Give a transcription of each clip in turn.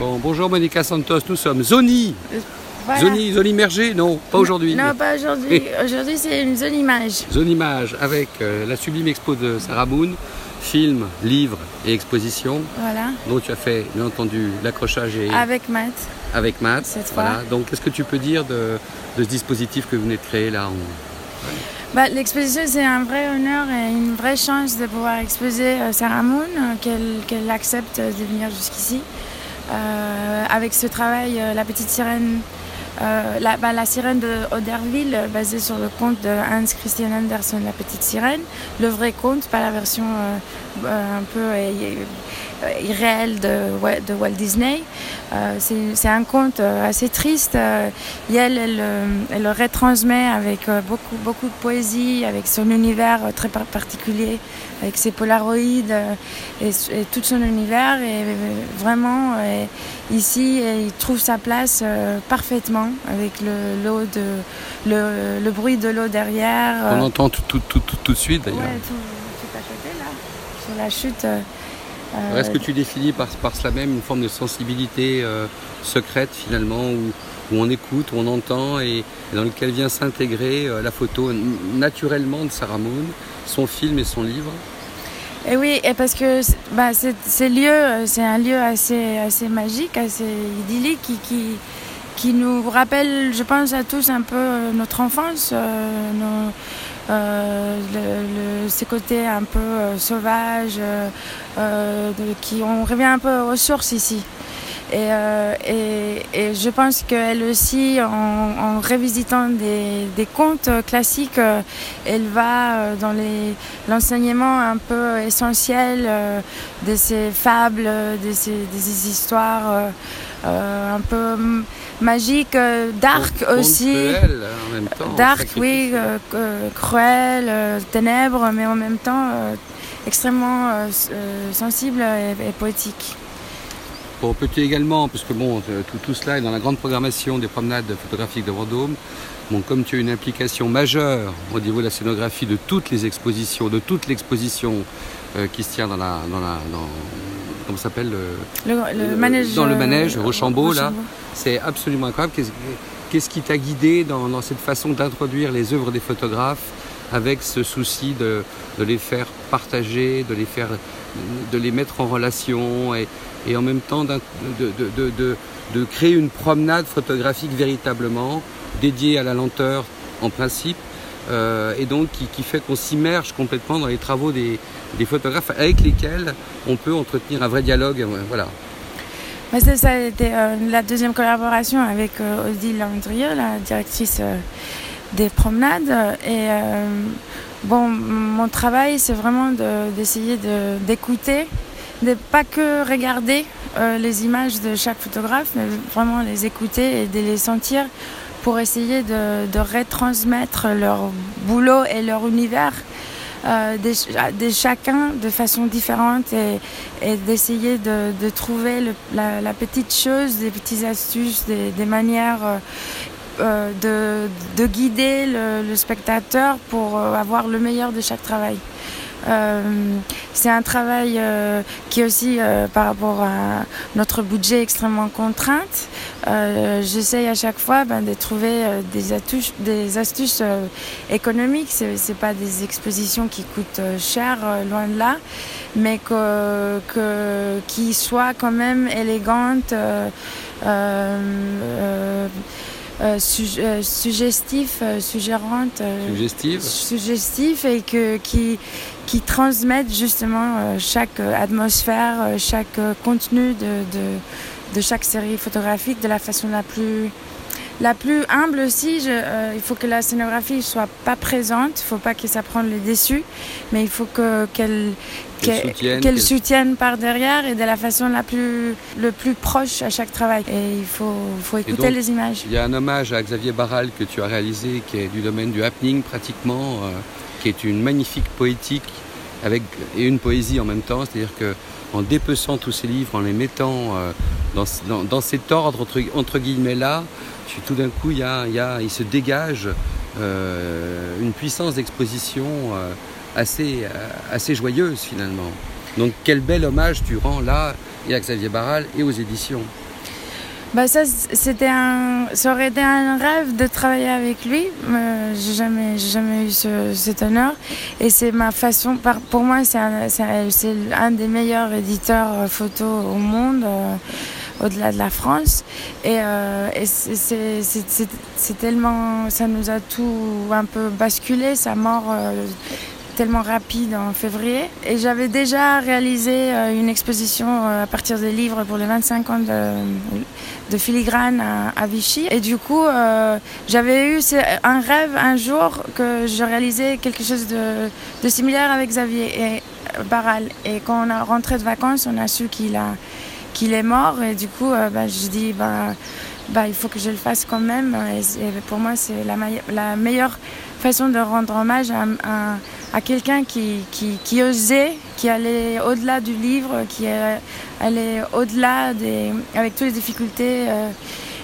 Bon, bonjour Monica Santos, nous sommes Zoni. Voilà. Zoni, zone immergée Non, pas aujourd'hui. Non, pas aujourd'hui. Aujourd'hui, c'est une zone image. Zone image avec euh, la sublime expo de Sarah Moon, film, livre et exposition, Voilà. dont tu as fait bien entendu l'accrochage et Avec Matt. avec Matt. Cette fois. Voilà. Donc qu'est-ce que tu peux dire de, de ce dispositif que vous venez de créer là en- Bah, L'exposition, c'est un vrai honneur et une vraie chance de pouvoir exposer euh, Sarah Moon, euh, qu'elle qu'elle accepte de venir jusqu'ici. Euh, avec ce travail, euh, La Petite Sirène, euh, la, bah, la sirène de Oderville, basée sur le conte de Hans Christian Andersen, La Petite Sirène. Le vrai conte, pas la version euh, euh, un peu irréelle de, Wa- de Walt Disney. C'est un conte assez triste. et elle, elle, le retransmet avec beaucoup, beaucoup de poésie, avec son univers très par- particulier, avec ses polaroïdes et, et tout son univers. Et vraiment, ici, euh, il trouve sa place euh, parfaitement avec le, l'eau de, le, le bruit de l'eau derrière. On euh, entend tout, tout, tout, tout, tout de suite d'ailleurs. ouais, tout, tout à côté là, sur la chute. euh, Alors, euh, Est-ce que tu définis par, par cela même une forme de sensibilité euh, secrète finalement où, où on écoute, où on entend et, et dans lequel vient s'intégrer euh, la photo naturellement de Sarah Moon, son film et son livre? Et oui, et parce que bah, ces lieux, euh, c'est un lieu assez, assez magique, assez idyllique, qui, qui, nous rappelle, je pense à tous, un peu euh, notre enfance, euh, le- le- ces côtés un peu sauvages, qui on revient un peu aux sources ici. Et, euh, et, et je pense qu'elle aussi, en, en revisitant des, des contes classiques, euh, elle va euh, dans l'enseignement un peu essentiel de ces fables, de ces, de ces histoires euh, un peu magiques, dark aussi. cruel, en même temps. Dark, oui, euh, cruel, ténèbres, mais en même temps euh, extrêmement sensible et, et poétique. Bon, peux-tu également, parce que bon, euh, tout, tout cela est dans la grande programmation des promenades photographiques de Vendôme. Bon, comme tu as une implication majeure au niveau de la scénographie de toutes les expositions, de toute l'exposition euh, qui se tient dans la, dans la, dans, comment s'appelle le- Le, le Euh, manège, dans le euh, manège, Rochambeau, là. C'est absolument incroyable. Qu'est-ce, qu'est-ce qui t'a guidé dans, dans cette façon d'introduire les œuvres des photographes avec ce souci de, les faire partager, de les faire, de les mettre en relation et, en même temps de, créer une promenade photographique véritablement dédiée à la lenteur en principe euh, et donc qui, fait qu'on s'immerge complètement dans les travaux des, photographes avec lesquels on peut entretenir un vrai dialogue. euh, Voilà. Mais ça, euh, la deuxième collaboration avec Odile Landrieux, la directrice des promenades. Et euh, bon, mon travail, c'est vraiment de- d'essayer de, d'écouter, de pas que regarder euh, les images de chaque photographe, mais vraiment les écouter et de les sentir pour essayer de, retransmettre leur boulot et leur univers euh, de, chacun de façon différente et, d'essayer de, trouver la, petite chose, des petites astuces, des, manières de, de guider le, spectateur pour euh, avoir le meilleur de chaque travail. Euh, c'est un travail euh, qui est aussi euh, par rapport à notre budget extrêmement contrainte. Euh, J'essaye à chaque fois ben, de trouver euh, des, astuces, euh, économiques. C'est c'est pas des expositions qui coûtent euh, cher, euh, loin de là, mais que, que, qui soient quand même élégantes. Euh, euh, su- suggestif, euh, suggérante, Suggestive. suggestif et que, qui, qui transmettent justement chaque atmosphère, chaque contenu de, de, de chaque série photographique de la façon la plus, la plus humble aussi. Je- euh, il faut que la scénographie soit pas présente, il faut pas que ça prenne le déçu, mais il faut que, qu'elle Qu'elle soutienne, par derrière et de la façon la plus, le plus proche à chaque travail. Et il faut, faut écouter donc, les images. Il y a un hommage à Xavier Barral que tu as réalisé, qui est du domaine du happening pratiquement, euh, qui est une magnifique poétique avec, et une poésie en même temps. C'est-à-dire que en dépeçant tous ces livres, en les mettant euh, dans, dans- cet ordre entre, entre guillemets là, tu- tout d'un coup, il, se dégage euh, une puissance d'exposition euh, assez, euh, assez joyeuse finalement. Donc quel bel hommage tu rends là et à Xavier Barral et aux éditions. bah ça, c'était ça aurait été un rêve de travailler avec lui. Euh, j'ai jamais, jamais eu ce, cet honneur. Et c'est ma façon. Pour moi, c'est un, un, des meilleurs éditeurs photo au monde. Au-delà de la France. Et, euh, c'est tellement. Ça nous a tout un peu basculé, sa mort. Euh, tellement rapide en février. Et j'avais déjà réalisé euh, une exposition à partir des livres pour les 25 ans de, filigrane à, Vichy. Et du coup, j'avais eu un rêve un jour que je réalisais quelque chose de, de similaire avec Xavier et Barral. Et quand on a rentré de vacances, on a su qu'il a qu'il est mort et du coup bah, je dis bah, bah, il faut que je le fasse quand même et, pour moi c'est la, meilleure façon de rendre hommage à, quelqu'un qui, osait, qui allait au-delà du livre, qui allait au-delà des, avec toutes les difficultés. Euh,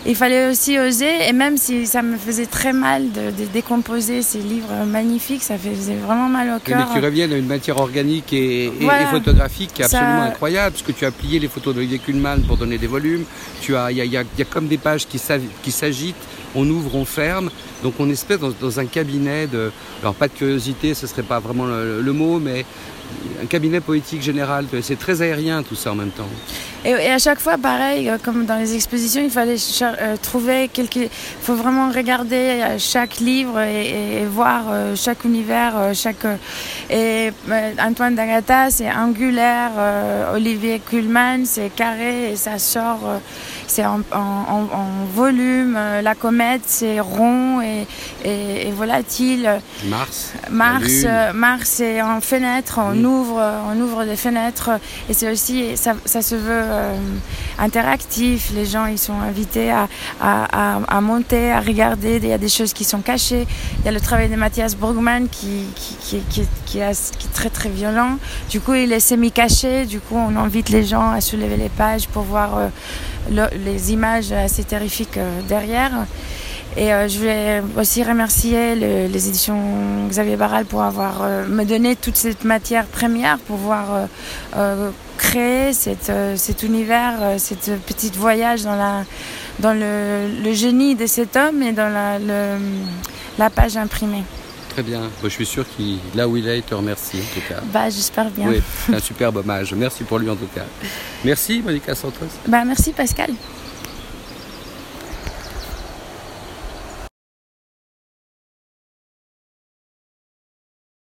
il fallait aussi oser, et même si ça me faisait très mal de, décomposer ces livres magnifiques, ça faisait vraiment mal au cœur. Mais tu reviens à une matière organique et, photographique qui est absolument incroyable, parce que tu as plié les photos de Kuhlmann pour donner des volumes. Tu as, il y a, y a, comme des pages qui s'agitent on ouvre, on ferme. Donc on espèce dans, un cabinet de, alors pas de curiosité, ce serait pas vraiment le mot, mais un cabinet poétique général. C'est très aérien tout ça en même temps. Et, à chaque fois, pareil, euh, comme dans les expositions, il fallait euh, trouver quelque. Il faut vraiment regarder euh, chaque livre et, voir chaque univers, chaque. Et Antoine D'Agata, c'est angulaire. Olivier Kuhlmann, c'est carré et ça sort. C'est en, volume. La comète, c'est rond et, et, volatile. Mars. Mars, Mars, c'est en fenêtre on ouvre, on ouvre des fenêtres et c'est aussi, ça, se veut euh, interactif. Les gens, ils sont invités à, à, monter, à regarder. Il y a des choses qui sont cachées. Il y a le travail de Mathias Brugman qui, qui, qui, qui, est très très violent. Du coup, il est semi-caché. Du coup, on invite les gens à soulever les pages pour voir euh, les images assez terrifiques euh, derrière. Et euh, je voulais aussi remercier les éditions Xavier Barral pour avoir euh, me donné toute cette matière première pour pouvoir créer cet univers, cette petite voyage dans, le, génie de cet homme et dans la page imprimée. Très bien. je suis sûr qu'il, là où il est, il te remercie en tout cas. Bah, j'espère bien. Oui, c'est un superbe hommage. Merci pour lui en tout cas. Merci Monica Santos. Bah, merci Pascal.